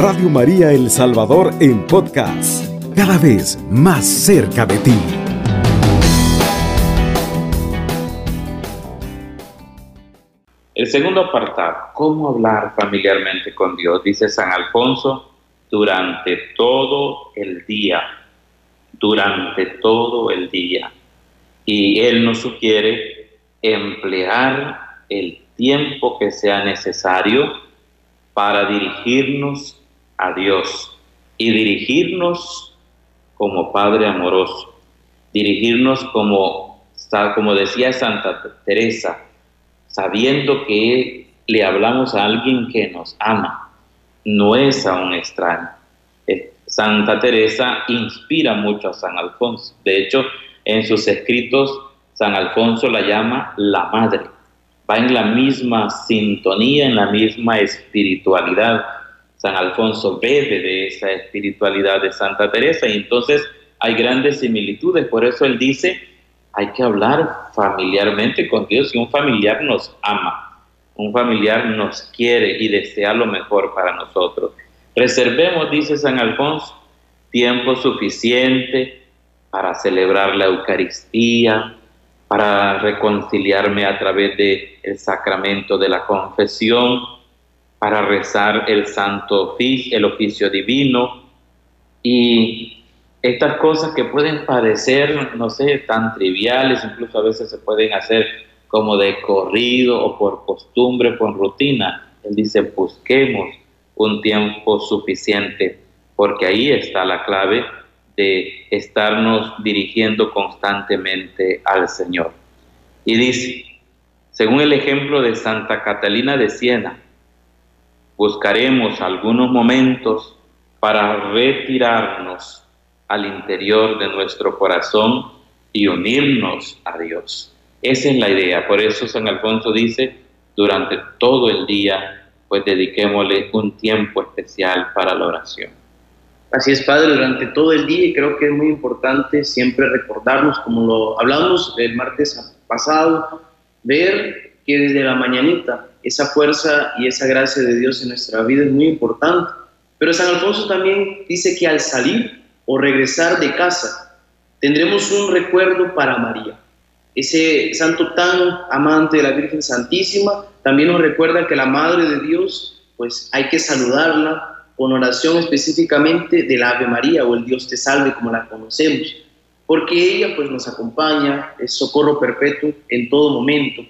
Radio María El Salvador en podcast, cada vez más cerca de ti. El segundo apartado, ¿cómo hablar familiarmente con Dios? Dice San Alfonso, durante todo el día, durante todo el día. Y él nos sugiere emplear el tiempo que sea necesario para dirigirnos a Dios y dirigirnos como Padre amoroso, dirigirnos como, como decía Santa Teresa, sabiendo que le hablamos a alguien que nos ama, no es a un extraño. Eh, Santa Teresa inspira mucho a San Alfonso. De hecho, en sus escritos, San Alfonso la llama la madre. Va en la misma sintonía, en la misma espiritualidad. San Alfonso bebe de esa espiritualidad de Santa Teresa y entonces hay grandes similitudes. Por eso él dice, hay que hablar familiarmente con Dios y un familiar nos ama, un familiar nos quiere y desea lo mejor para nosotros. Reservemos, dice San Alfonso, tiempo suficiente para celebrar la Eucaristía, para reconciliarme a través del el sacramento de la confesión, para rezar el santo oficio, el oficio divino y estas cosas que pueden parecer, no sé, tan triviales, incluso a veces se pueden hacer como de corrido o por costumbre, por rutina. Él dice, busquemos un tiempo suficiente, porque ahí está la clave de estarnos dirigiendo constantemente al Señor. Y dice, según el ejemplo de Santa Catalina de Siena, buscaremos algunos momentos para retirarnos al interior de nuestro corazón y unirnos a Dios. Esa es la idea. Por eso San Alfonso dice, durante todo el día, pues dediquémosle un tiempo especial para la oración. Así es, Padre, durante todo el día y creo que es muy importante siempre recordarnos, como lo hablamos el martes pasado, ver que desde la mañanita esa fuerza y esa gracia de Dios en nuestra vida es muy importante. Pero San Alfonso también dice que al salir o regresar de casa, tendremos un recuerdo para María. Ese santo tan amante de la Virgen Santísima también nos recuerda que la Madre de Dios, pues hay que saludarla con oración específicamente del Ave María o el Dios te salve como la conocemos, porque ella pues nos acompaña, es socorro perpetuo en todo momento.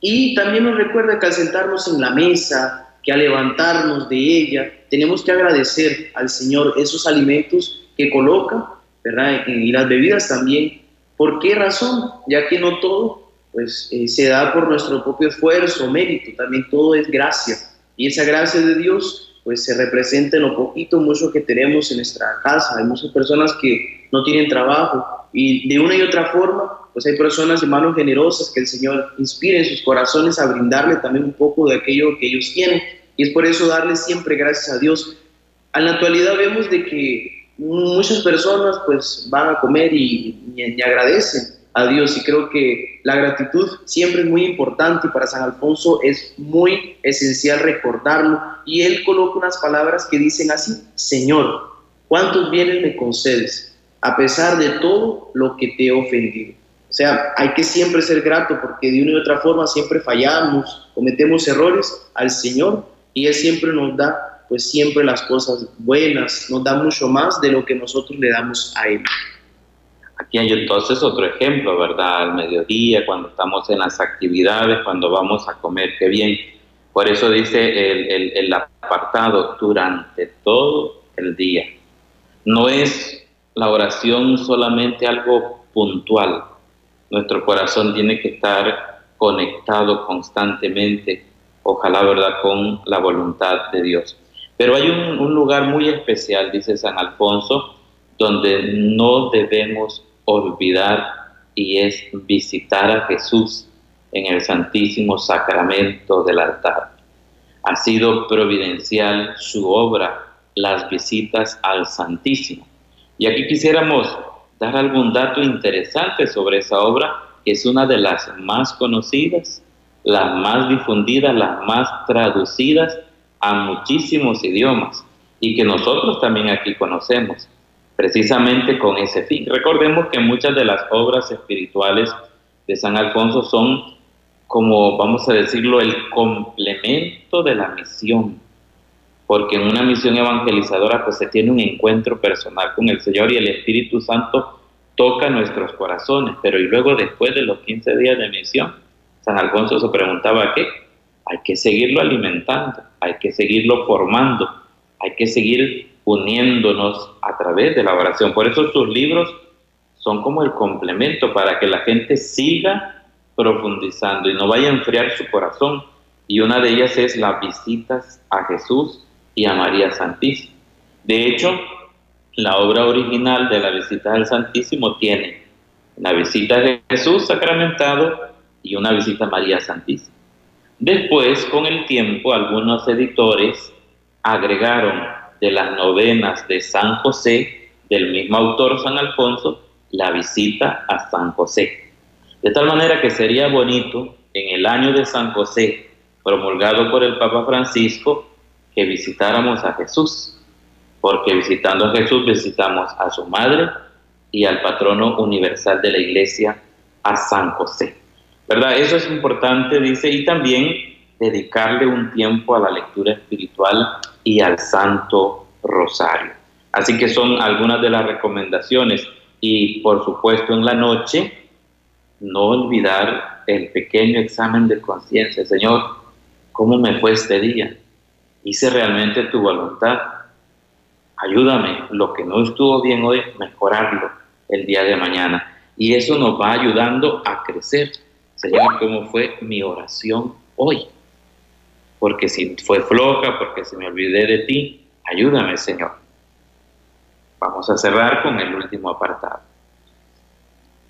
Y también nos recuerda que al sentarnos en la mesa, que al levantarnos de ella, tenemos que agradecer al Señor esos alimentos que coloca, ¿verdad? Y las bebidas también. ¿Por qué razón? Ya que no todo pues, eh, se da por nuestro propio esfuerzo, mérito, también todo es gracia. Y esa gracia de Dios pues se representa en lo poquito, mucho que tenemos en nuestra casa. Hay muchas personas que no tienen trabajo y de una y otra forma, pues hay personas, hermanos, generosas que el Señor inspire en sus corazones a brindarle también un poco de aquello que ellos tienen. Y es por eso darle siempre gracias a Dios. A la actualidad vemos de que muchas personas pues van a comer y, y, agradecen a Dios y creo que la gratitud siempre es muy importante y para San Alfonso es muy esencial recordarlo y él coloca unas palabras que dicen así, Señor, ¿cuántos bienes me concedes a pesar de todo lo que te he ofendido? O sea, hay que siempre ser grato porque de una y otra forma siempre fallamos, cometemos errores al Señor y Él siempre nos da pues siempre las cosas buenas, nos da mucho más de lo que nosotros le damos a Él. Aquí hay entonces otro ejemplo, ¿verdad? Al mediodía, cuando estamos en las actividades, cuando vamos a comer, qué bien. Por eso dice el, el apartado, durante todo el día. No es la oración solamente algo puntual. Nuestro corazón tiene que estar conectado constantemente, ojalá, ¿verdad?, con la voluntad de Dios. Pero hay un, lugar muy especial, dice San Alfonso, donde no debemos olvidar y es visitar a Jesús en el Santísimo Sacramento del altar. Ha sido providencial su obra, las visitas al Santísimo. Y aquí quisiéramos dar algún dato interesante sobre esa obra, que es una de las más conocidas, las más difundidas, las más traducidas a muchísimos idiomas. y que nosotros también aquí conocemos, precisamente con ese fin. Recordemos que muchas de las obras espirituales de San Alfonso son como, vamos a decirlo, el complemento de la misión, porque en una misión evangelizadora pues se tiene un encuentro personal con el Señor y el Espíritu Santo toca nuestros corazones, pero y luego después de los 15 días de misión, San Alfonso se preguntaba qué, hay que seguirlo alimentando, hay que seguirlo formando, hay que seguir uniéndonos a través de la oración. Por eso sus libros son como el complemento para que la gente siga profundizando y no vaya a enfriar su corazón. Y una de ellas es las visitas a Jesús y a María Santísima. De hecho, la obra original de la visita al Santísimo tiene una visita a Jesús sacramentado y una visita a María Santísima. Después, con el tiempo, algunos editores agregaron de las novenas de San José, del mismo autor San Alfonso, la visita a San José. De tal manera que sería bonito en el año de San José, promulgado por el Papa Francisco, que visitáramos a Jesús, porque visitando a Jesús visitamos a su madre y al patrono universal de la iglesia, a San José. ¿Verdad? Eso es importante, dice, y también dedicarle un tiempo a la lectura espiritual y al Santo Rosario. Así que son algunas de las recomendaciones. Y por supuesto en la noche, no olvidar el pequeño examen de conciencia. Señor, ¿cómo me fue este día? ¿Hice realmente tu voluntad? Ayúdame, lo que no estuvo bien hoy, mejorarlo el día de mañana. Y eso nos va ayudando a crecer. Señor, ¿cómo fue mi oración hoy? Porque si fue floja, porque si me olvidé de ti, ayúdame, Señor. Vamos a cerrar con el último apartado.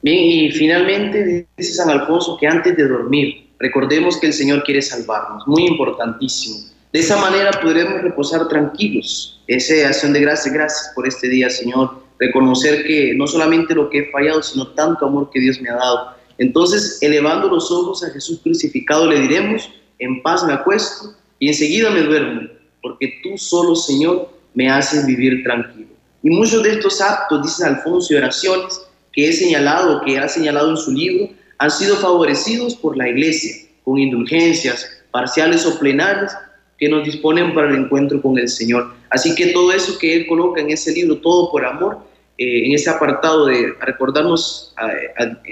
Bien, y finalmente dice San Alfonso que antes de dormir, recordemos que el Señor quiere salvarnos, muy importantísimo. De esa manera podremos reposar tranquilos. Esa acción de gracias, gracias por este día, Señor. Reconocer que no solamente lo que he fallado, sino tanto amor que Dios me ha dado. Entonces, elevando los ojos a Jesús crucificado, le diremos, en paz me acuesto y enseguida me duermo, porque tú solo, Señor, me haces vivir tranquilo. Y muchos de estos actos, dice Alfonso, y oraciones que he señalado, que ha señalado en su libro, han sido favorecidos por la Iglesia, con indulgencias parciales o plenarias que nos disponen para el encuentro con el Señor. Así que todo eso que Él coloca en ese libro, todo por amor, eh, en ese apartado de recordarnos,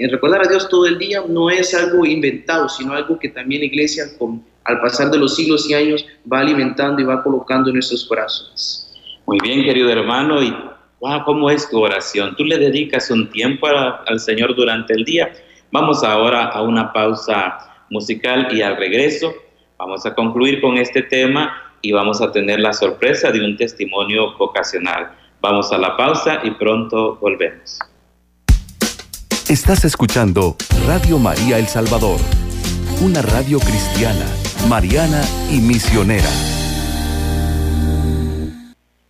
recordar a Dios todo el día, no es algo inventado, sino algo que también la Iglesia, con, al pasar de los siglos y años, va alimentando y va colocando en nuestros corazones. Muy bien, querido hermano, y wow, ¿cómo es tu oración? ¿Tú le dedicas un tiempo al Señor durante el día? Vamos ahora a una pausa musical y al regreso Vamos a concluir con este tema y vamos a tener la sorpresa de un testimonio vocacional. Vamos a la pausa y pronto volvemos. Estás escuchando Radio María El Salvador, una radio cristiana, mariana y misionera.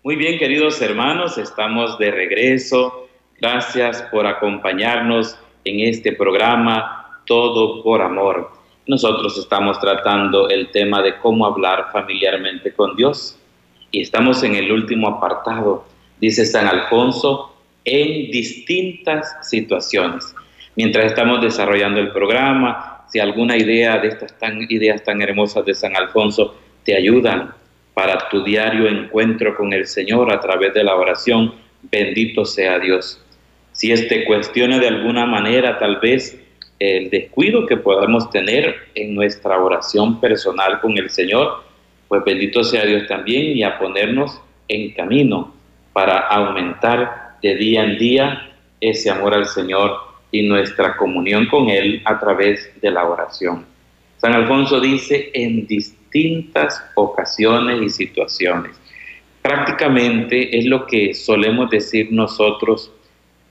Muy bien, queridos hermanos, estamos de regreso. Gracias por acompañarnos en este programa Todo por Amor. Nosotros estamos tratando el tema de cómo hablar familiarmente con Dios y estamos en el último apartado, dice San Alfonso, en distintas situaciones. Mientras estamos desarrollando el programa, si alguna idea de estas ideas tan hermosas de San Alfonso te ayudan para tu diario encuentro con el Señor a través de la oración, bendito sea Dios. Si este cuestiona de alguna manera tal vez el descuido que podamos tener en nuestra oración personal con el Señor, pues bendito sea Dios también y a ponernos en camino para aumentar de día en día ese amor al Señor y nuestra comunión con Él a través de la oración. San Alfonso dice en distintas ocasiones y situaciones. Prácticamente es lo que solemos decir nosotros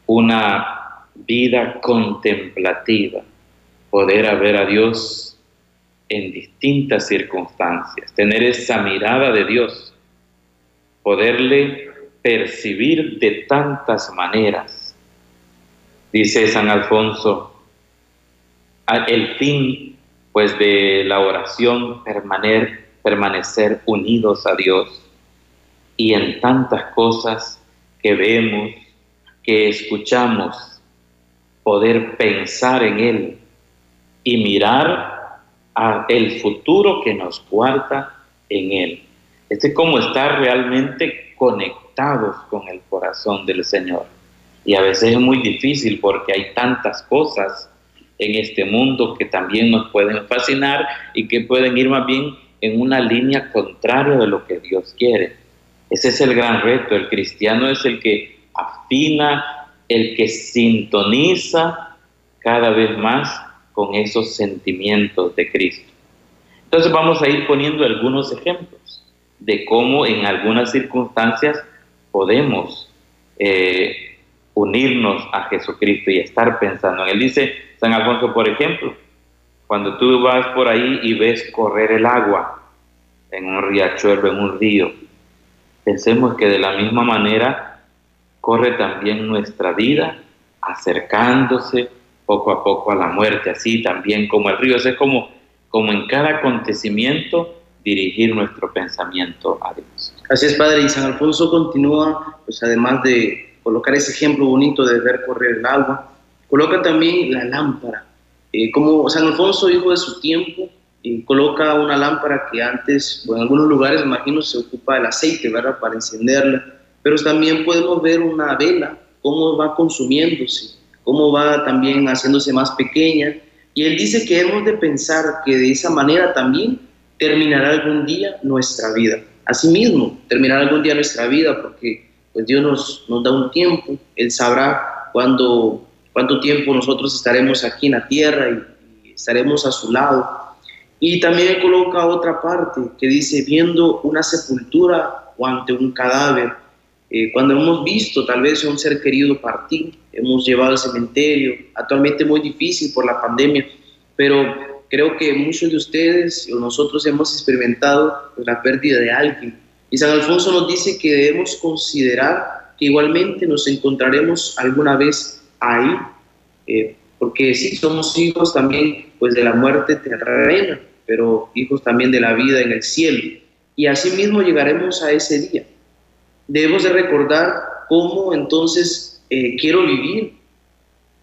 una vida contemplativa, poder ver a Dios en distintas circunstancias, tener esa mirada de Dios, poderle percibir de tantas maneras. Dice San Alfonso, el fin pues de la oración permanecer, permanecer unidos a Dios, y en tantas cosas que vemos, que escuchamos, poder pensar en Él y mirar a el futuro que nos guarda en Él. Este es como estar realmente conectados con el corazón del Señor. Y a veces es muy difícil porque hay tantas cosas en este mundo que también nos pueden fascinar y que pueden ir más bien en una línea contraria de lo que Dios quiere. Ese es el gran reto. El cristiano es el que afina, el que sintoniza cada vez más con esos sentimientos de Cristo. Entonces vamos a ir poniendo algunos ejemplos de cómo en algunas circunstancias podemos eh, unirnos a Jesucristo y estar pensando en Él. Dice San Alfonso, por ejemplo, cuando tú vas por ahí y ves correr el agua en un riachuelo, en un río, pensemos que de la misma manera corre también nuestra vida, acercándose poco a poco a la muerte, así también como el río. es como, como en cada acontecimiento dirigir nuestro pensamiento a Dios. Así es, Padre. Y San Alfonso continúa, pues además de colocar ese ejemplo bonito de ver correr el agua. Coloca también la lámpara. Eh, como San Alfonso, hijo de su tiempo, eh, coloca una lámpara que antes, o en algunos lugares, imagino, se ocupa el aceite, ¿verdad?, para encenderla. Pero también podemos ver una vela, cómo va consumiéndose, cómo va también haciéndose más pequeña. Y él dice que hemos de pensar que de esa manera también terminará algún día nuestra vida. Asimismo, terminará algún día nuestra vida, porque pues Dios nos, da un tiempo, Él sabrá cuándo, cuánto tiempo nosotros estaremos aquí en la tierra y, estaremos a su lado. Y también coloca otra parte que dice, viendo una sepultura o ante un cadáver, eh, cuando hemos visto tal vez un ser querido partir, hemos llevado al cementerio, actualmente muy difícil por la pandemia, pero creo que muchos de ustedes o nosotros hemos experimentado pues, la pérdida de alguien y San Alfonso nos dice que debemos considerar que igualmente nos encontraremos alguna vez ahí, eh, porque sí, somos hijos también pues, de la muerte terrena, pero hijos también de la vida en el cielo. Y así mismo llegaremos a ese día. Debemos de recordar cómo entonces eh, quiero vivir.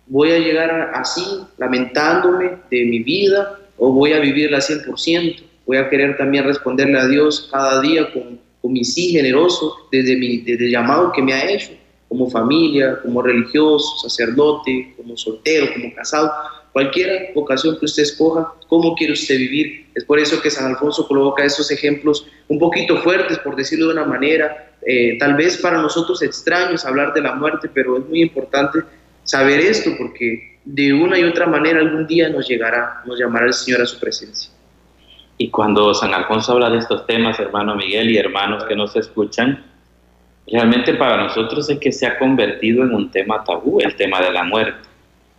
¿Voy a llegar así, lamentándome de mi vida, o voy a vivirla 100%? Voy a querer también responderle a Dios cada día con mi sí generoso desde, mi, desde el llamado que me ha hecho, como familia, como religioso, sacerdote, como soltero, como casado, cualquier vocación que usted escoja, cómo quiere usted vivir. Es por eso que San Alfonso coloca esos ejemplos un poquito fuertes, por decirlo de una manera, eh, tal vez para nosotros extraños hablar de la muerte, pero es muy importante saber esto porque de una y otra manera algún día nos llegará, nos llamará el Señor a su presencia. Y cuando San Alfonso habla de estos temas, hermano Miguel y hermanos que nos escuchan, realmente para nosotros es que se ha convertido en un tema tabú, el tema de la muerte.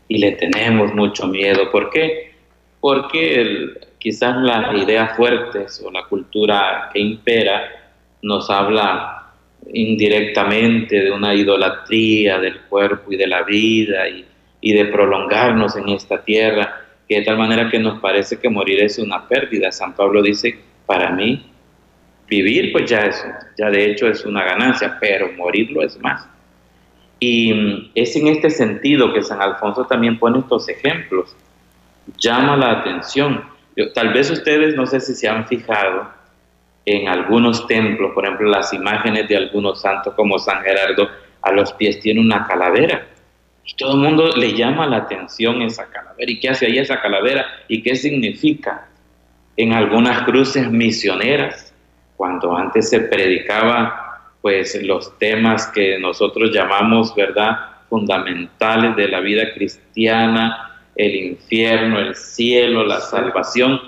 Y le tenemos mucho miedo. ¿Por qué? Porque quizás las ideas fuertes o la cultura que impera nos habla indirectamente de una idolatría del cuerpo y de la vida y, de prolongarnos en esta tierra que de tal manera que nos parece que morir es una pérdida. San Pablo dice, para mí, vivir pues ya es, ya de hecho es una ganancia, pero morirlo es más. Y es en este sentido que San Alfonso también pone estos ejemplos. Llama la atención. Tal vez ustedes, no sé si se han fijado en algunos templos, por ejemplo, las imágenes de algunos santos como San Gerardo, a los pies tiene una calavera. Y todo el mundo le llama la atención esa calavera. ¿Y qué hace ahí esa calavera? ¿Y qué significa? En algunas cruces misioneras, cuando antes se predicaba pues los temas que nosotros llamamos, ¿verdad?, fundamentales de la vida cristiana, el infierno, el cielo, la salvación.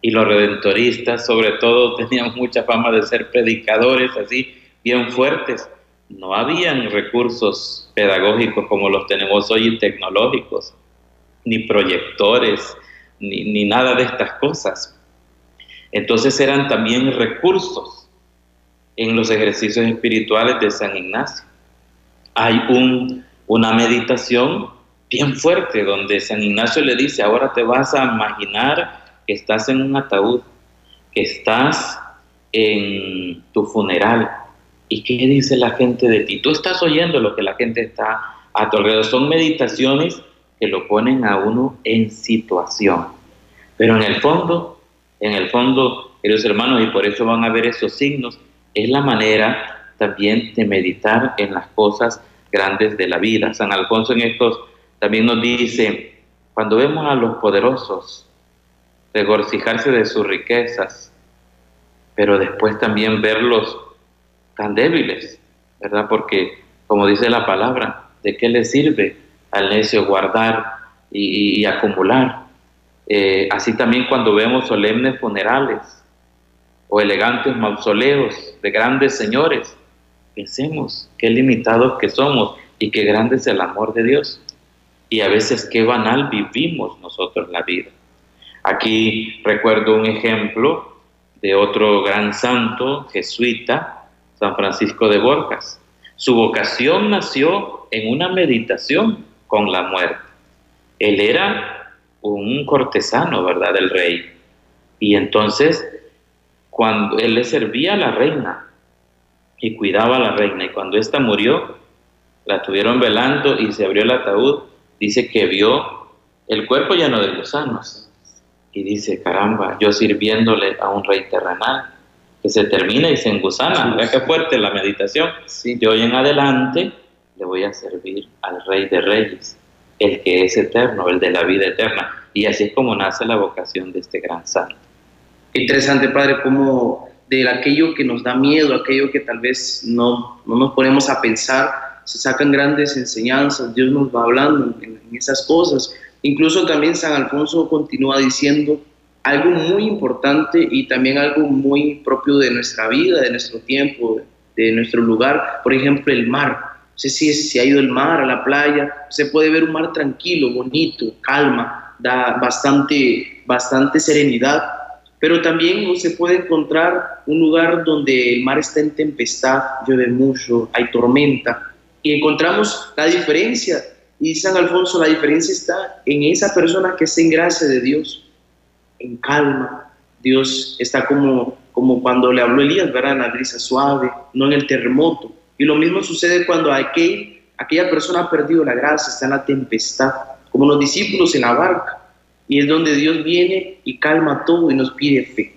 Y los redentoristas, sobre todo, tenían mucha fama de ser predicadores así, bien fuertes no habían recursos pedagógicos como los tenemos hoy tecnológicos, ni proyectores, ni, nada de estas cosas. Entonces eran también recursos en los ejercicios espirituales de San Ignacio. Hay un, una meditación bien fuerte donde San Ignacio le dice, ahora te vas a imaginar que estás en un ataúd, que estás en tu funeral, ¿Y qué dice la gente de ti? Tú estás oyendo lo que la gente está a tu alrededor. Son meditaciones que lo ponen a uno en situación. Pero en el fondo, en el fondo, queridos hermanos, y por eso van a ver esos signos, es la manera también de meditar en las cosas grandes de la vida. San Alfonso en estos también nos dice, cuando vemos a los poderosos regocijarse de sus riquezas, pero después también verlos tan débiles, ¿verdad? Porque, como dice la palabra, ¿de qué le sirve al necio guardar y, acumular? Eh, así también cuando vemos solemnes funerales o elegantes mausoleos de grandes señores, pensemos qué limitados que somos y qué grande es el amor de Dios. Y a veces qué banal vivimos nosotros la vida. Aquí recuerdo un ejemplo de otro gran santo jesuita, San Francisco de Borjas. Su vocación nació en una meditación con la muerte. Él era un cortesano, ¿verdad?, del rey. Y entonces, cuando él le servía a la reina y cuidaba a la reina, y cuando ésta murió, la tuvieron velando y se abrió el ataúd, dice que vio el cuerpo lleno de gusanos. Y dice, caramba, yo sirviéndole a un rey terrenal que se termina y se engusana. Vea qué fuerte la meditación. De hoy en adelante le voy a servir al Rey de Reyes, el que es eterno, el de la vida eterna. Y así es como nace la vocación de este gran santo. Interesante, Padre, como de aquello que nos da miedo, aquello que tal vez no, no nos ponemos a pensar, se sacan grandes enseñanzas, Dios nos va hablando en esas cosas. Incluso también San Alfonso continúa diciendo, algo muy importante y también algo muy propio de nuestra vida, de nuestro tiempo, de nuestro lugar. Por ejemplo, el mar. No sé si se ha ido el mar, a la playa, se puede ver un mar tranquilo, bonito, calma, da bastante, bastante serenidad. Pero también se puede encontrar un lugar donde el mar está en tempestad, llueve mucho, hay tormenta. Y encontramos la diferencia. Y San Alfonso, la diferencia está en esa persona que está en gracia de Dios en calma. Dios está como, como cuando le habló Elías, ¿verdad? En la brisa suave, no en el terremoto. Y lo mismo sucede cuando aquel, aquella persona ha perdido la gracia, está en la tempestad, como los discípulos en la barca. Y es donde Dios viene y calma todo y nos pide fe.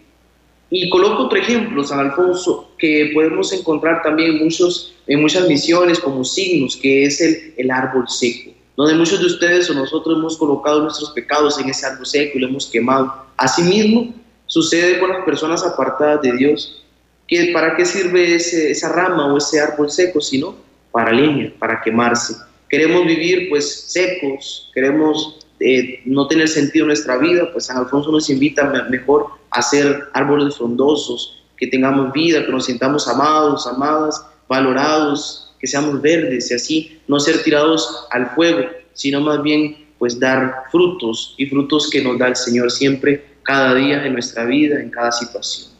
Y coloco otro ejemplo, San Alfonso, que podemos encontrar también muchos, en muchas misiones como signos, que es el, el árbol seco donde muchos de ustedes o nosotros hemos colocado nuestros pecados en ese árbol seco y lo hemos quemado. Asimismo, sucede con las personas apartadas de Dios. que ¿Para qué sirve esa rama o ese árbol seco? Sino para leña, para quemarse. Queremos vivir pues secos, queremos eh, no tener sentido en nuestra vida, pues San Alfonso nos invita mejor a ser árboles frondosos, que tengamos vida, que nos sintamos amados, amadas, valorados, que seamos verdes y así no ser tirados al fuego, sino más bien pues dar frutos y frutos que nos da el Señor siempre, cada día de nuestra vida, en cada situación.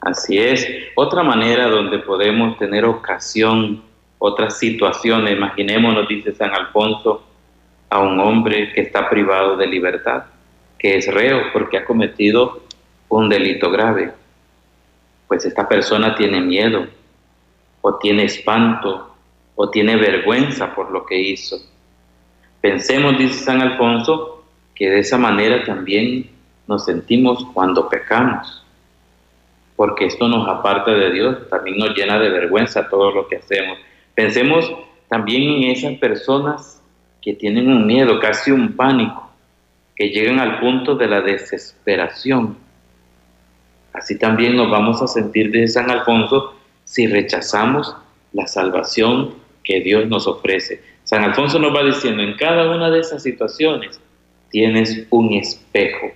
Así es. Otra manera donde podemos tener ocasión, otras situaciones, imaginémonos, dice San Alfonso, a un hombre que está privado de libertad, que es reo porque ha cometido un delito grave. Pues esta persona tiene miedo, o tiene espanto o tiene vergüenza por lo que hizo. Pensemos, dice San Alfonso, que de esa manera también nos sentimos cuando pecamos, porque esto nos aparta de Dios, también nos llena de vergüenza todo lo que hacemos. Pensemos también en esas personas que tienen un miedo, casi un pánico, que llegan al punto de la desesperación. Así también nos vamos a sentir de San Alfonso si rechazamos la salvación que Dios nos ofrece. San Alfonso nos va diciendo, en cada una de esas situaciones tienes un espejo.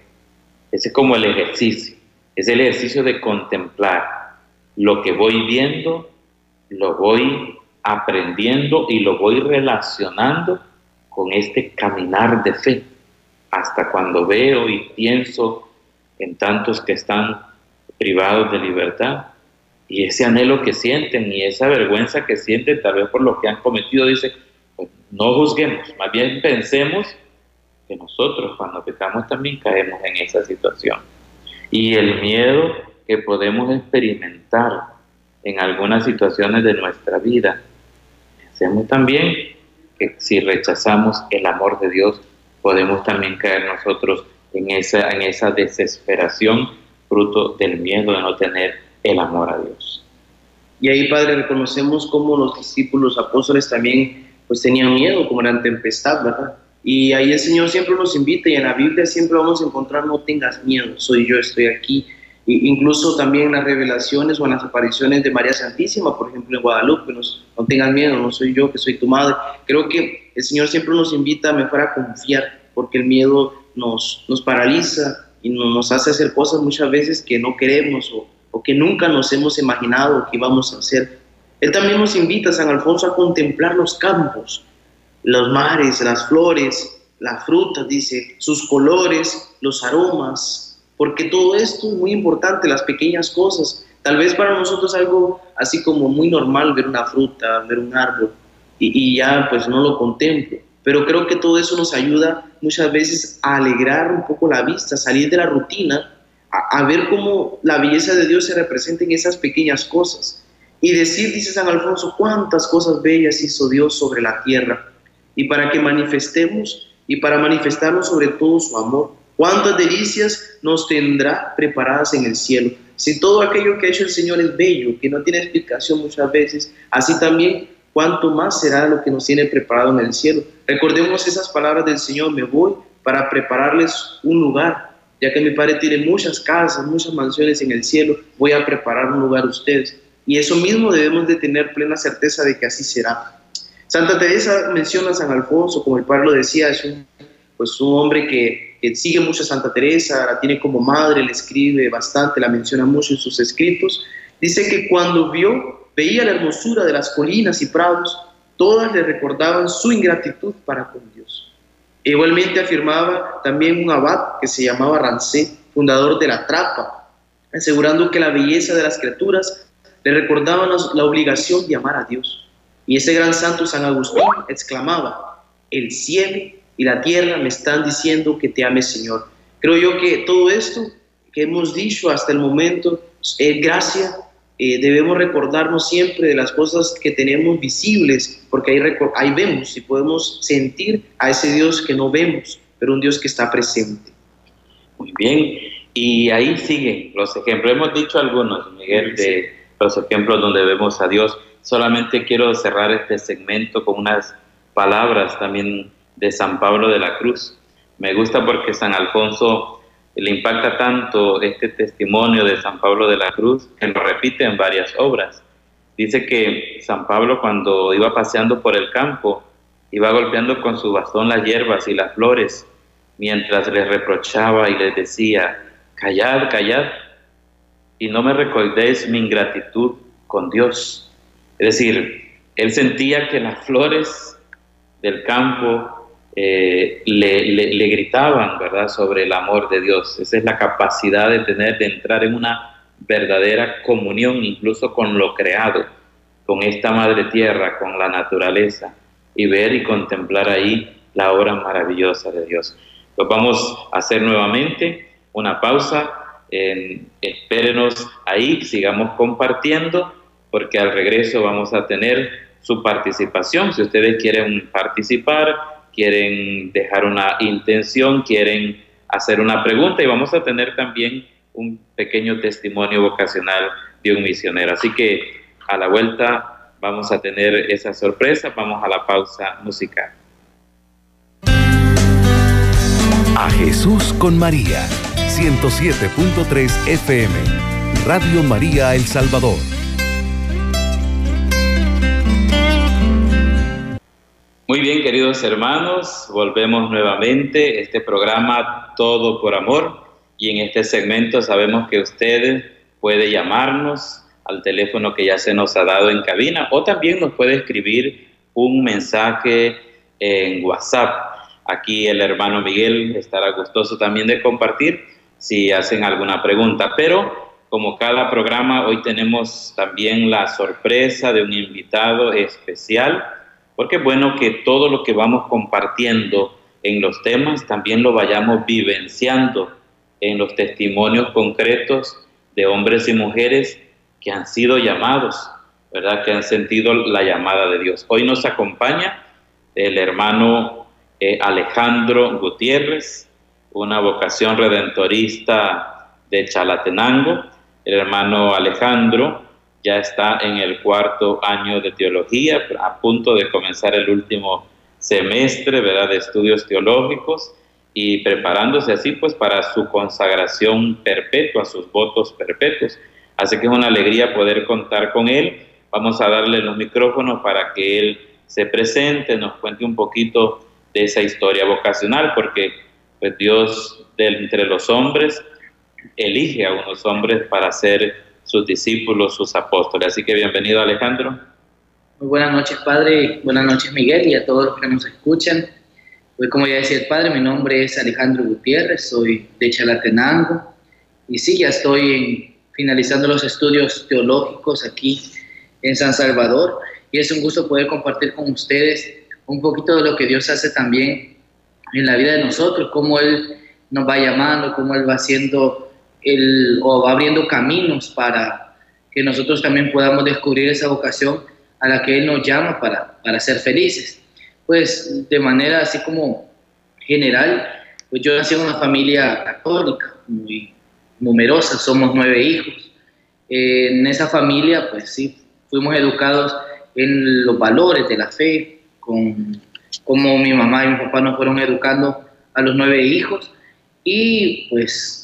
Ese es como el ejercicio, es el ejercicio de contemplar lo que voy viendo, lo voy aprendiendo y lo voy relacionando con este caminar de fe. Hasta cuando veo y pienso en tantos que están privados de libertad, y ese anhelo que sienten y esa vergüenza que sienten tal vez por lo que han cometido, dice, pues, no juzguemos, más bien pensemos que nosotros cuando pecamos también caemos en esa situación. Y el miedo que podemos experimentar en algunas situaciones de nuestra vida. Pensemos también que si rechazamos el amor de Dios, podemos también caer nosotros en esa, en esa desesperación fruto del miedo de no tener el amor a Dios. Y ahí, Padre, reconocemos cómo los discípulos apóstoles también pues tenían miedo, como eran tempestad, ¿verdad? Y ahí el Señor siempre nos invita y en la Biblia siempre vamos a encontrar no tengas miedo, soy yo, estoy aquí. Incluso también las revelaciones o las apariciones de María Santísima, por ejemplo en Guadalupe, no tengas miedo, no soy yo, que soy tu madre. Creo que el Señor siempre nos invita a mejor a confiar, porque el miedo nos, nos paraliza y nos hace hacer cosas muchas veces que no queremos o, o que nunca nos hemos imaginado que íbamos a hacer. Él también nos invita, San Alfonso, a contemplar los campos, los mares, las flores, las frutas, dice, sus colores, los aromas, porque todo esto es muy importante, las pequeñas cosas. Tal vez para nosotros algo así como muy normal ver una fruta, ver un árbol, y, ya pues no lo contemplo. Pero creo que todo eso nos ayuda muchas veces a alegrar un poco la vista, salir de la rutina, a, a ver cómo la belleza de Dios se representa en esas pequeñas cosas. Y decir, dice San Alfonso, cuántas cosas bellas hizo Dios sobre la tierra y para que manifestemos y para manifestarnos sobre todo su amor. Cuántas delicias nos tendrá preparadas en el cielo. Si todo aquello que ha hecho el Señor es bello, que no tiene explicación muchas veces, así también cuánto más será lo que nos tiene preparado en el cielo. Recordemos esas palabras del Señor, me voy para prepararles un lugar, ya que mi Padre tiene muchas casas, muchas mansiones en el cielo, voy a preparar un lugar a ustedes. Y eso mismo debemos de tener plena certeza de que así será. Santa Teresa menciona a San Alfonso, como el padre lo decía, es un, pues un hombre que, sigue mucho a Santa Teresa, la tiene como madre, le escribe bastante, la menciona mucho en sus escritos. Dice que cuando vio, veía la hermosura de las colinas y prados, todas le recordaban su ingratitud para con Dios. Igualmente afirmaba también un abad que se llamaba Rancé, fundador de la Trapa, asegurando que la belleza de las criaturas le recordaban la obligación de amar a Dios. Y ese gran santo San Agustín exclamaba, el cielo y la tierra me están diciendo que te ame Señor. Creo yo que todo esto que hemos dicho hasta el momento es gracia. Eh, debemos recordarnos siempre de las cosas que tenemos visibles, porque ahí, ahí vemos y podemos sentir a ese Dios que no vemos, pero un Dios que está presente. Muy bien, y ahí siguen los ejemplos. Hemos dicho algunos, Miguel, de los ejemplos donde vemos a Dios Solamente quiero cerrar este segmento con unas palabras también de San Pablo de la Cruz. Me gusta porque San Alfonso le impacta tanto este testimonio de San Pablo de la Cruz que lo repite en varias obras. Dice que San Pablo cuando iba paseando por el campo iba golpeando con su bastón las hierbas y las flores mientras les reprochaba y les decía, callad, callad, y no me recordéis mi ingratitud con Dios. Es decir, él sentía que las flores del campo eh, le, gritaban, ¿verdad?, sobre el amor de Dios. Esa es la capacidad de tener, de entrar en una verdadera comunión incluso con lo creado, con esta madre tierra, con la naturaleza, y ver y contemplar ahí la obra maravillosa de Dios. Lo vamos a hacer nuevamente, una pausa, espérenos ahí, sigamos compartiendo porque al regreso vamos a tener su participación. Si ustedes quieren participar, quieren dejar una intención, quieren hacer una pregunta y vamos a tener también un pequeño testimonio vocacional de un misionero. Así que a la vuelta vamos a tener esa sorpresa, vamos a la pausa musical. A Jesús con María, 107.3 FM, Radio María El Salvador. Muy bien, queridos hermanos, volvemos nuevamente este programa Todo por Amor. Y en este segmento sabemos que usted puede llamarnos al teléfono que ya se nos ha dado en cabina o también nos puede escribir un mensaje en WhatsApp. Aquí el hermano Miguel estará gustoso también de compartir si hacen alguna pregunta, pero como cada programa hoy tenemos también la sorpresa de un invitado especial porque es bueno que todo lo que vamos compartiendo en los temas también lo vayamos vivenciando en los testimonios concretos de hombres y mujeres que han sido llamados, ¿verdad? Que han sentido la llamada de Dios. Hoy nos acompaña el hermano eh, Alejandro Gutiérrez, una vocación redentorista de Chalatenango. El hermano Alejandro ya está en el cuarto año de teología, a punto de comenzar el último semestre, ¿verdad?, de estudios teológicos y preparándose así pues para su consagración perpetua, sus votos perpetuos. Así que es una alegría poder contar con él. Vamos a darle los micrófonos para que él se presente, nos cuente un poquito de esa historia vocacional, porque pues Dios de entre los hombres elige a unos hombres para ser sus discípulos, sus apóstoles. Así que bienvenido Alejandro. Muy buenas noches Padre, buenas noches Miguel y a todos los que nos escuchan. Pues como ya decía el Padre, mi nombre es Alejandro Gutiérrez, soy de Chalatenango y sí, ya estoy finalizando los estudios teológicos aquí en San Salvador y es un gusto poder compartir con ustedes un poquito de lo que Dios hace también en la vida de nosotros, cómo Él nos va llamando, cómo Él va haciendo el, o va abriendo caminos para que nosotros también podamos descubrir esa vocación a la que Él nos llama para, para ser felices. Pues de manera así como general, pues yo nací en una familia católica muy numerosa, somos nueve hijos. en esa familia, pues sí, fuimos educados en los valores de la fe, con cómo mi mamá y mi papá nos fueron educando a los nueve hijos y pues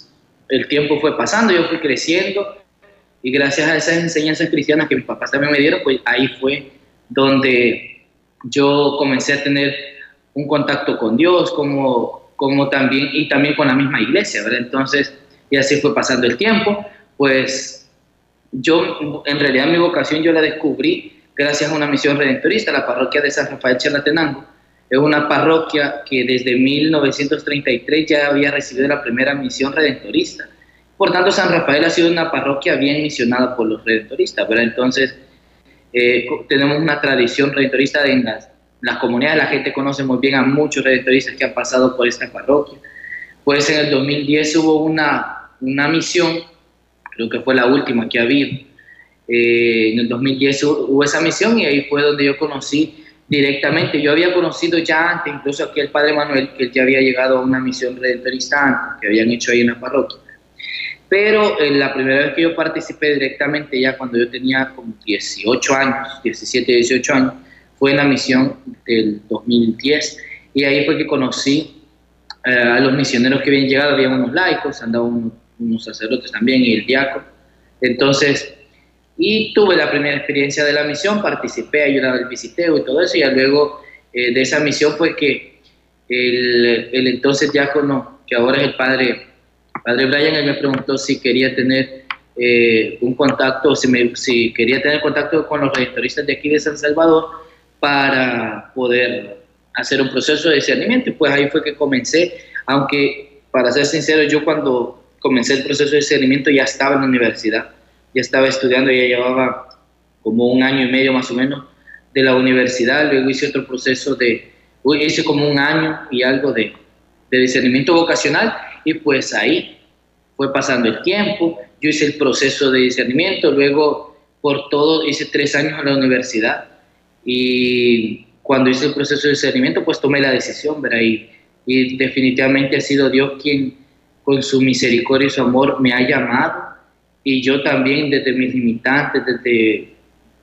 el tiempo fue pasando, yo fui creciendo y gracias a esas enseñanzas cristianas que mis papás también me dieron, pues ahí fue donde yo comencé a tener un contacto con Dios, como, como también, y también con la misma iglesia, ¿verdad? Entonces, y así fue pasando el tiempo, pues yo, en realidad mi vocación yo la descubrí gracias a una misión redentorista, la parroquia de San Rafael Chalatenango. Es una parroquia que desde 1933 ya había recibido la primera misión redentorista. Por tanto, San Rafael ha sido una parroquia bien misionada por los redentoristas. Entonces, eh, tenemos una tradición redentorista en las, las comunidades, la gente conoce muy bien a muchos redentoristas que han pasado por esta parroquia. Pues en el 2010 hubo una, una misión, creo que fue la última que ha habido, eh, en el 2010 hubo esa misión y ahí fue donde yo conocí directamente. Yo había conocido ya antes, incluso aquí el Padre Manuel, que ya había llegado a una misión redentorista que habían hecho ahí en la parroquia. Pero eh, la primera vez que yo participé directamente, ya cuando yo tenía como 18 años, 17, 18 años, fue en la misión del 2010. Y ahí fue que conocí eh, a los misioneros que habían llegado, había unos laicos, andaban unos, sacerdotes también y el diácono. Entonces, y tuve la primera experiencia de la misión, participé, ayudaba al visiteo y todo eso, y luego eh, de esa misión fue que el, el, entonces diácono, que ahora es el padre, padre Brian, él me preguntó si quería tener eh, un contacto, si, me, si quería tener contacto con los redentoristas de aquí de San Salvador para poder hacer un proceso de discernimiento, y pues ahí fue que comencé, aunque para ser sincero, yo cuando comencé el proceso de discernimiento ya estaba en la universidad, ya estaba estudiando, ya llevaba como un año y medio más o menos de la universidad, luego hice otro proceso de, hice como un año y algo de, de discernimiento vocacional y pues ahí fue pasando el tiempo, yo hice el proceso de discernimiento, luego por todo hice tres años en la universidad y cuando hice el proceso de discernimiento pues tomé la decisión, ¿verdad? Y, y definitivamente ha sido Dios quien con su misericordia y su amor me ha llamado y yo también desde mis limitantes, desde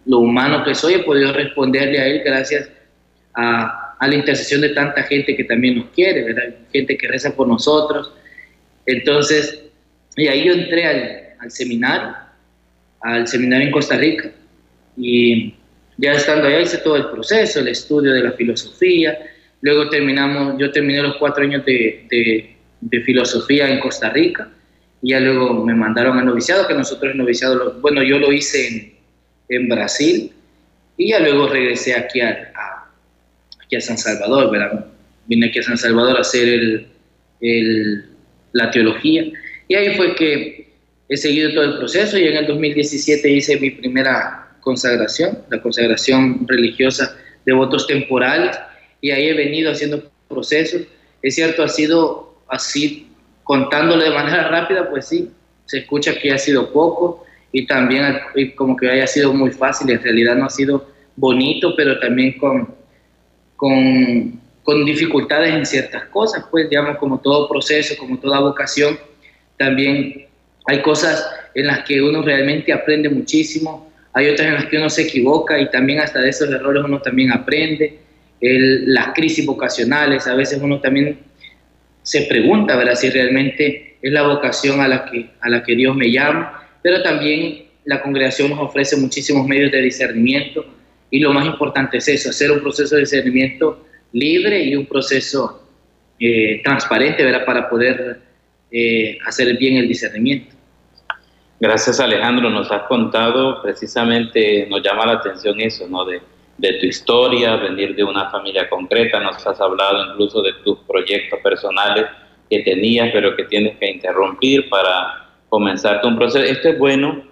lo humano que soy, he podido responderle a Él gracias a, la intercesión de tanta gente que también nos quiere, ¿verdad? gente que reza por nosotros. Entonces, y ahí yo entré al, al seminario, al seminario en Costa Rica, y ya estando allá hice todo el proceso, el estudio de la filosofía, luego terminamos, yo terminé los cuatro años de, de, de filosofía en Costa Rica, y ya luego me mandaron a noviciado, que nosotros el noviciado, bueno, yo lo hice en, en, Brasil y ya luego regresé aquí a, aquí a San Salvador, ¿verdad? Vine aquí a San Salvador a hacer el, el, la teología y ahí fue que he seguido todo el proceso y en el 2017 hice mi primera consagración, la consagración religiosa de votos temporales y ahí he venido haciendo procesos. Es cierto, ha sido así contándolo de manera rápida, pues sí, se escucha que ha sido poco y también como que haya sido muy fácil, en realidad no ha sido bonito, pero también con, con, con dificultades en ciertas cosas, pues digamos como todo proceso, como toda vocación, también hay cosas en las que uno realmente aprende muchísimo, hay otras en las que uno se equivoca y también hasta de esos errores uno también aprende. las crisis vocacionales, a veces uno también se pregunta, ¿verdad? Si realmente es la vocación a la que, a la que Dios me llama, pero también la congregación nos ofrece muchísimos medios de discernimiento y lo más importante es eso, hacer un proceso de discernimiento libre y un proceso eh, transparente, ¿verdad? Para poder eh, hacer bien el discernimiento. Gracias Alejandro, nos has contado precisamente, nos llama la atención eso, ¿no? De, de tu historia, venir de una familia concreta, nos has hablado incluso de tus proyectos personales que tenías, pero que tienes que interrumpir para comenzarte un proceso. Esto es bueno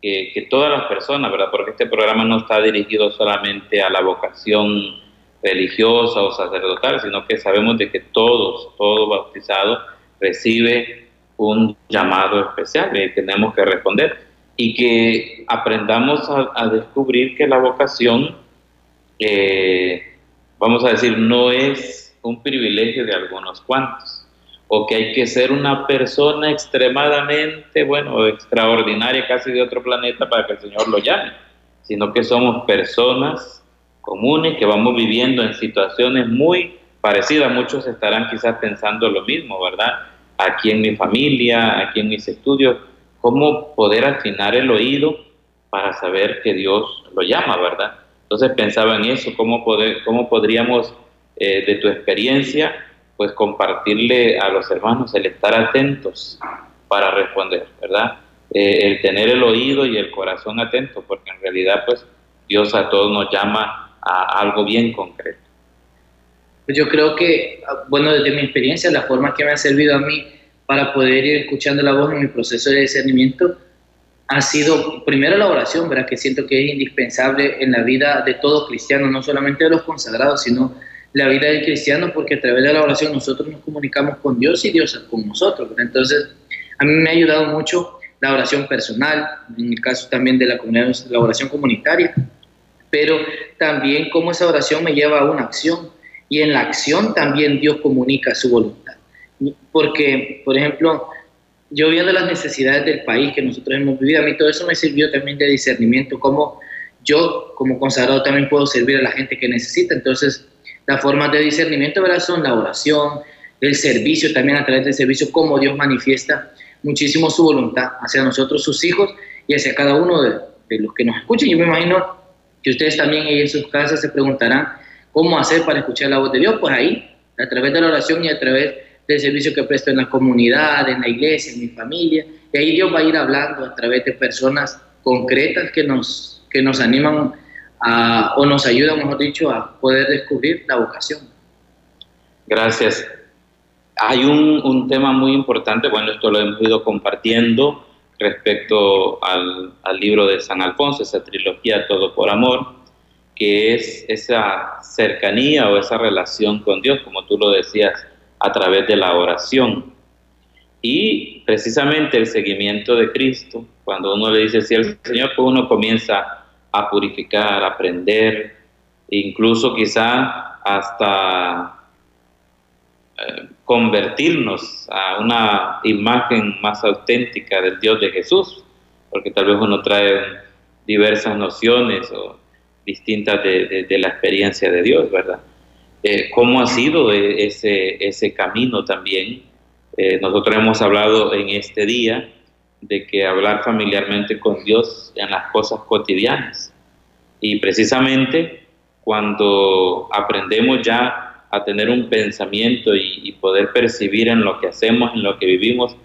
que, todas las personas, ¿verdad? Porque este programa no está dirigido solamente a la vocación religiosa o sacerdotal, sino que sabemos de que todos, todo bautizado recibe un llamado especial y tenemos que responder y que aprendamos a descubrir que la vocación vamos a decir, no es un privilegio de algunos cuantos, o que hay que ser una persona extremadamente, bueno, extraordinaria, casi de otro planeta para que el Señor lo llame, sino que somos personas comunes que vamos viviendo en situaciones muy parecidas. Muchos estarán quizás pensando lo mismo, ¿verdad? Aquí en mi familia, aquí en mis estudios, cómo poder afinar el oído para saber que Dios lo llama, ¿verdad? Entonces pensaba en eso, cómo, poder, cómo podríamos eh, de tu experiencia pues compartirle a los hermanos el estar atentos para responder, ¿verdad? Eh, el tener el oído y el corazón atento, porque en realidad pues Dios a todos nos llama a algo bien concreto. Pues yo creo que, bueno, desde mi experiencia, la forma que me ha servido a mí para poder ir escuchando la voz en mi proceso de discernimiento ha sido primero la oración, ¿verdad? que siento que es indispensable en la vida de todo cristiano, no solamente de los consagrados, sino la vida del cristiano, porque a través de la oración nosotros nos comunicamos con Dios y Dios con nosotros. Entonces, a mí me ha ayudado mucho la oración personal, en el caso también de la comunidad, la oración comunitaria, pero también cómo esa oración me lleva a una acción y en la acción también Dios comunica su voluntad. Porque, por ejemplo, yo viendo las necesidades del país que nosotros hemos vivido, a mí todo eso me sirvió también de discernimiento, cómo yo como consagrado también puedo servir a la gente que necesita. Entonces, las formas de discernimiento ¿verdad? son la oración, el servicio, también a través del servicio, cómo Dios manifiesta muchísimo su voluntad hacia nosotros, sus hijos, y hacia cada uno de, los que nos escuchen. Yo me imagino que ustedes también en sus casas se preguntarán cómo hacer para escuchar la voz de Dios. Pues ahí, a través de la oración y a través del servicio que presto en la comunidad, en la iglesia, en mi familia. Y ahí Dios va a ir hablando a través de personas concretas que nos, que nos animan o nos ayudan, mejor dicho, a poder descubrir la vocación. Gracias. Hay un, un tema muy importante, bueno, esto lo hemos ido compartiendo respecto al, al libro de San Alfonso, esa trilogía Todo por Amor, que es esa cercanía o esa relación con Dios, como tú lo decías, a través de la oración. Y precisamente el seguimiento de Cristo, cuando uno le dice si el Señor, pues uno comienza a purificar, a aprender, incluso quizá hasta eh, convertirnos a una imagen más auténtica del Dios de Jesús, porque tal vez uno trae diversas nociones o distintas de la experiencia de Dios, ¿verdad? Eh, cómo ha sido e, ese, ese camino también. Eh, nosotros hemos hablado en este día de que hablar familiarmente con Dios en las cosas cotidianas. Y precisamente cuando aprendemos ya a tener un pensamiento y, poder percibir en lo que hacemos, en lo que vivimos,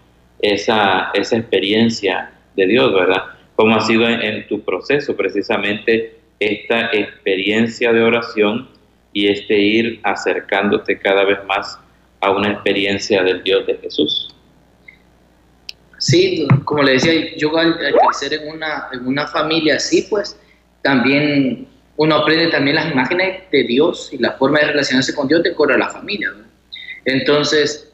esa, esa experiencia de Dios, ¿verdad? ¿Cómo ha sido en tu proceso precisamente esta experiencia de oración y este ir acercándote cada vez más a una experiencia del Dios de Jesús. Sí, como le decía, yo al, crecer en una, en una familia así, pues también uno aprende también las imágenes de Dios y la forma de relacionarse con Dios de acuerdo a la familia. Entonces,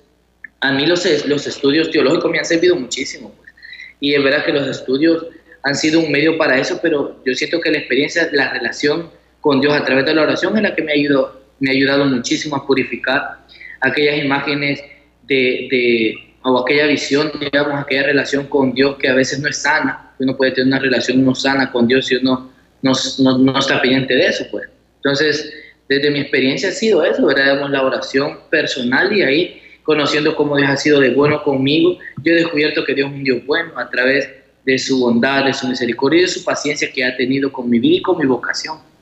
a mí los, los estudios teológicos me han servido muchísimo. Pues. Y es verdad que los estudios han sido un medio para eso, pero yo siento que la experiencia, la relación con Dios a través de la oración es la que me ayudado, me ha ayudado muchísimo a purificar aquellas imágenes de, de o aquella visión, digamos, aquella relación con Dios que a veces no es sana. Uno puede tener una relación no sana con Dios si uno no, no, no está pendiente de eso, pues. Entonces, desde mi experiencia ha sido eso, ¿verdad? la oración personal y ahí conociendo cómo Dios ha sido de bueno conmigo, yo he descubierto que Dios es un Dios bueno a través de su bondad, de su misericordia y de su paciencia que ha tenido con mi vida y con mi vocación.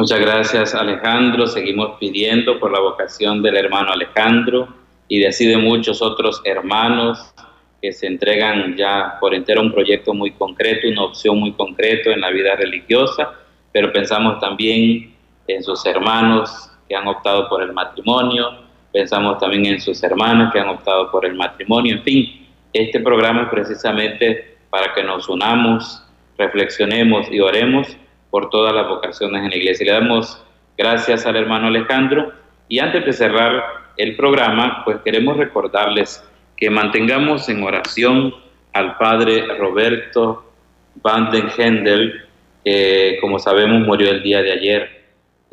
Muchas gracias Alejandro, seguimos pidiendo por la vocación del hermano Alejandro y de así de muchos otros hermanos que se entregan ya por entero a un proyecto muy concreto, una opción muy concreta en la vida religiosa, pero pensamos también en sus hermanos que han optado por el matrimonio, pensamos también en sus hermanas que han optado por el matrimonio, en fin, este programa es precisamente para que nos unamos, reflexionemos y oremos por todas las vocaciones en la iglesia. Le damos gracias al hermano Alejandro y antes de cerrar el programa, pues queremos recordarles que mantengamos en oración al padre Roberto Van den Hendel, que como sabemos murió el día de ayer.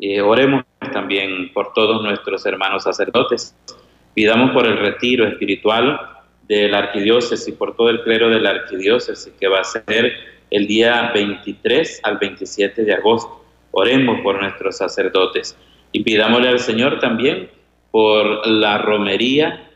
Eh, oremos también por todos nuestros hermanos sacerdotes. Pidamos por el retiro espiritual de la arquidiócesis, por todo el clero de la arquidiócesis, que va a ser el día 23 al 27 de agosto. Oremos por nuestros sacerdotes y pidámosle al Señor también por la romería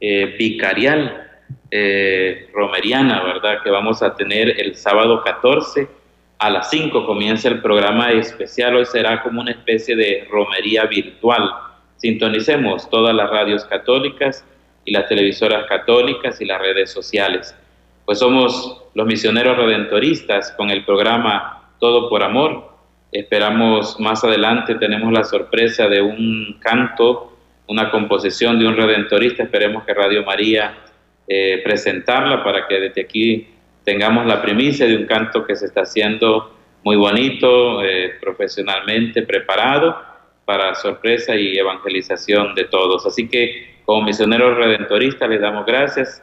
eh, vicarial eh, romeriana, ¿verdad? Que vamos a tener el sábado 14 a las 5 comienza el programa especial, hoy será como una especie de romería virtual. Sintonicemos todas las radios católicas y las televisoras católicas y las redes sociales. Pues somos los misioneros redentoristas con el programa Todo por Amor. Esperamos más adelante, tenemos la sorpresa de un canto, una composición de un redentorista. Esperemos que Radio María eh, presentarla para que desde aquí tengamos la primicia de un canto que se está haciendo muy bonito, eh, profesionalmente preparado para sorpresa y evangelización de todos. Así que como misioneros redentoristas les damos gracias